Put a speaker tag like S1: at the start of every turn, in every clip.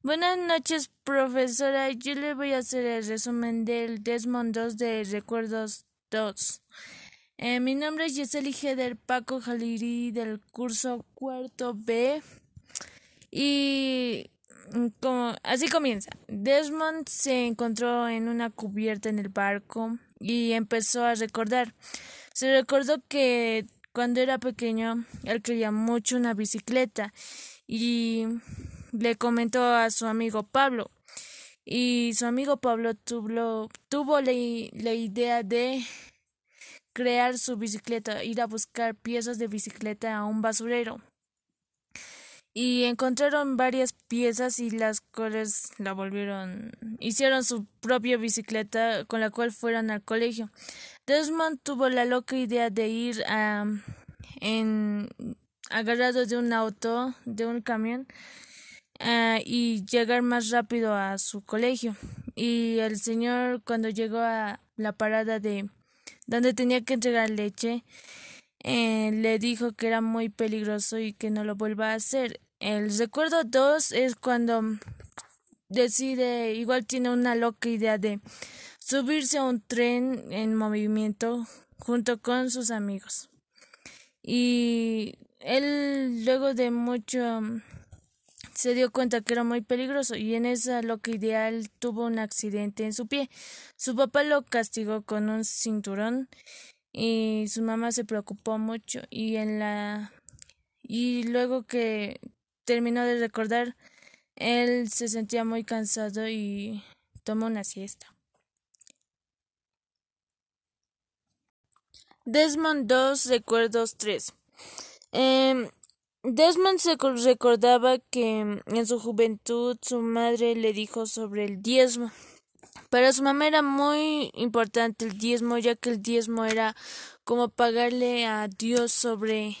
S1: Buenas noches, profesora. Yo le voy a hacer el resumen del Desmond 2 de Recuerdos 2. Eh, mi nombre es Yeseli del Paco Jaliri del curso cuarto B. Y mm, como, así comienza. Desmond se encontró en una cubierta en el barco y empezó a recordar. Se recordó que cuando era pequeño él quería mucho una bicicleta y le comentó a su amigo Pablo. Y su amigo Pablo tuvo, tuvo la, la idea de crear su bicicleta, ir a buscar piezas de bicicleta a un basurero. Y encontraron varias piezas y las cuales la volvieron, hicieron su propia bicicleta con la cual fueron al colegio. Desmond tuvo la loca idea de ir a, en, agarrado de un auto, de un camión, uh, y llegar más rápido a su colegio. Y el señor cuando llegó a la parada de donde tenía que entregar leche, eh, le dijo que era muy peligroso y que no lo vuelva a hacer. El recuerdo dos es cuando decide, igual tiene una loca idea de subirse a un tren en movimiento junto con sus amigos. Y él luego de mucho se dio cuenta que era muy peligroso y en esa loca ideal tuvo un accidente en su pie. Su papá lo castigó con un cinturón y su mamá se preocupó mucho y en la y luego que terminó de recordar él se sentía muy cansado y tomó una siesta. Desmond 2 Recuerdos 3 eh, Desmond se recordaba que en su juventud su madre le dijo sobre el diezmo. Para su mamá era muy importante el diezmo, ya que el diezmo era como pagarle a Dios sobre,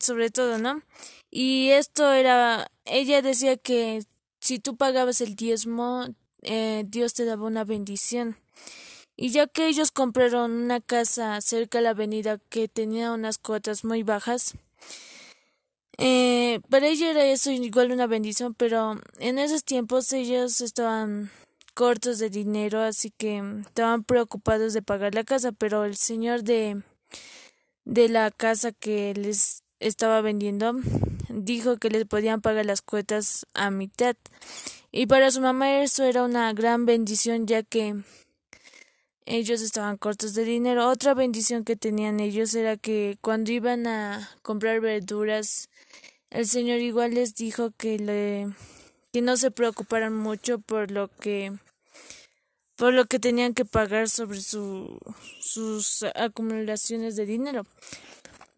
S1: sobre todo, ¿no? Y esto era, ella decía que si tú pagabas el diezmo, eh, Dios te daba una bendición. Y ya que ellos compraron una casa cerca de la avenida que tenía unas cuotas muy bajas, eh, para ella era eso igual una bendición, pero en esos tiempos ellos estaban cortos de dinero, así que estaban preocupados de pagar la casa, pero el señor de, de la casa que les estaba vendiendo dijo que les podían pagar las cuotas a mitad. Y para su mamá eso era una gran bendición, ya que ellos estaban cortos de dinero. Otra bendición que tenían ellos era que cuando iban a comprar verduras, el Señor igual les dijo que le que no se preocuparan mucho por lo que por lo que tenían que pagar sobre su, sus acumulaciones de dinero.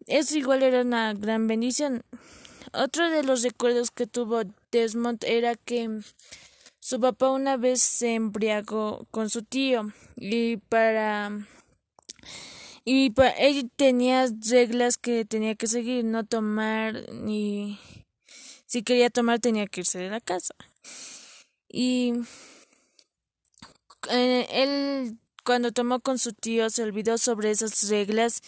S1: Eso igual era una gran bendición. Otro de los recuerdos que tuvo Desmond era que su papá una vez se embriagó con su tío y para y para, él tenía reglas que tenía que seguir, no tomar ni si quería tomar tenía que irse de la casa. Y eh, él cuando tomó con su tío se olvidó sobre esas reglas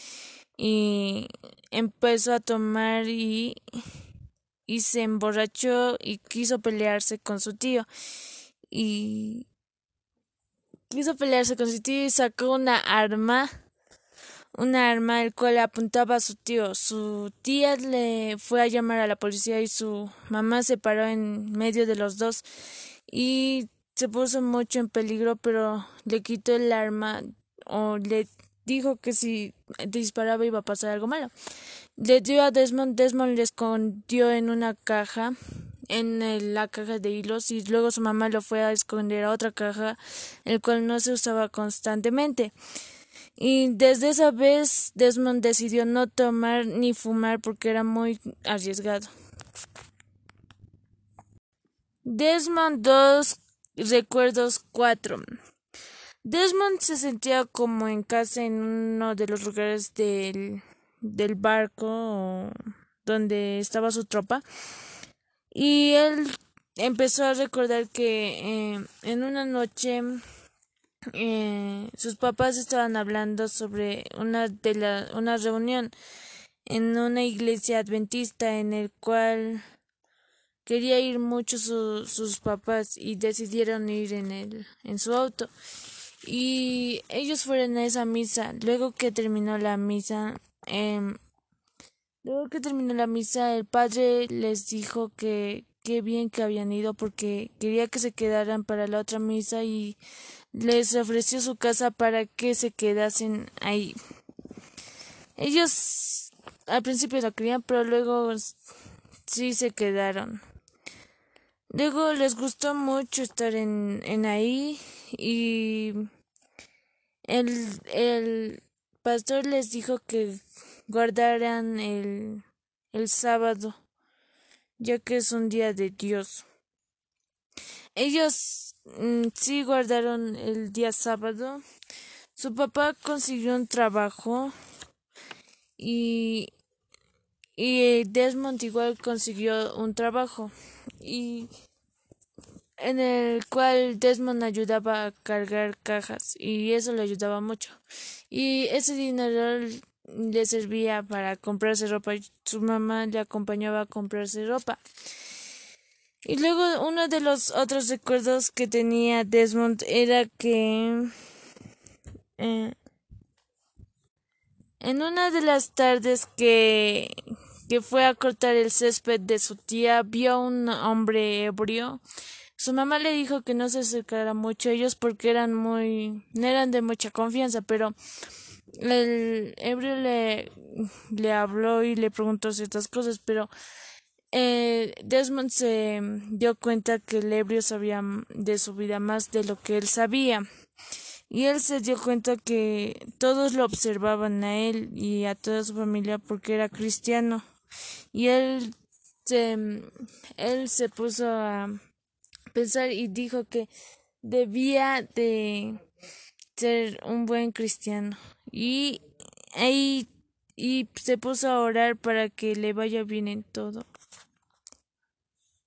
S1: y empezó a tomar y y se emborrachó y quiso pelearse con su tío. Y quiso pelearse con su tío y sacó una arma, una arma el cual apuntaba a su tío. Su tía le fue a llamar a la policía y su mamá se paró en medio de los dos y se puso mucho en peligro, pero le quitó el arma o le dijo que si disparaba iba a pasar algo malo. Le dio a Desmond, Desmond le escondió en una caja, en la caja de hilos, y luego su mamá lo fue a esconder a otra caja, el cual no se usaba constantemente. Y desde esa vez Desmond decidió no tomar ni fumar porque era muy arriesgado. Desmond 2 Recuerdos 4 Desmond se sentía como en casa en uno de los lugares del del barco donde estaba su tropa. Y él empezó a recordar que eh, en una noche eh, sus papás estaban hablando sobre una de la una reunión en una iglesia adventista en el cual quería ir mucho sus papás y decidieron ir en el en su auto y ellos fueron a esa misa. Luego que terminó la misa eh, luego que terminó la misa el padre les dijo que qué bien que habían ido porque quería que se quedaran para la otra misa y les ofreció su casa para que se quedasen ahí. Ellos al principio lo querían pero luego sí se quedaron Luego les gustó mucho estar en, en ahí y el, el pastor les dijo que guardaran el, el sábado, ya que es un día de Dios. Ellos mm, sí guardaron el día sábado. Su papá consiguió un trabajo y, y Desmond igual consiguió un trabajo y en el cual Desmond ayudaba a cargar cajas y eso le ayudaba mucho. Y ese dinero le servía para comprarse ropa y su mamá le acompañaba a comprarse ropa. Y luego uno de los otros recuerdos que tenía Desmond era que eh, en una de las tardes que que fue a cortar el césped de su tía, vio a un hombre ebrio. Su mamá le dijo que no se acercara mucho a ellos porque eran muy, no eran de mucha confianza, pero el ebrio le, le habló y le preguntó ciertas cosas, pero eh, Desmond se dio cuenta que el ebrio sabía de su vida más de lo que él sabía. Y él se dio cuenta que todos lo observaban a él y a toda su familia porque era cristiano y él se, él se puso a pensar y dijo que debía de ser un buen cristiano y ahí y se puso a orar para que le vaya bien en todo.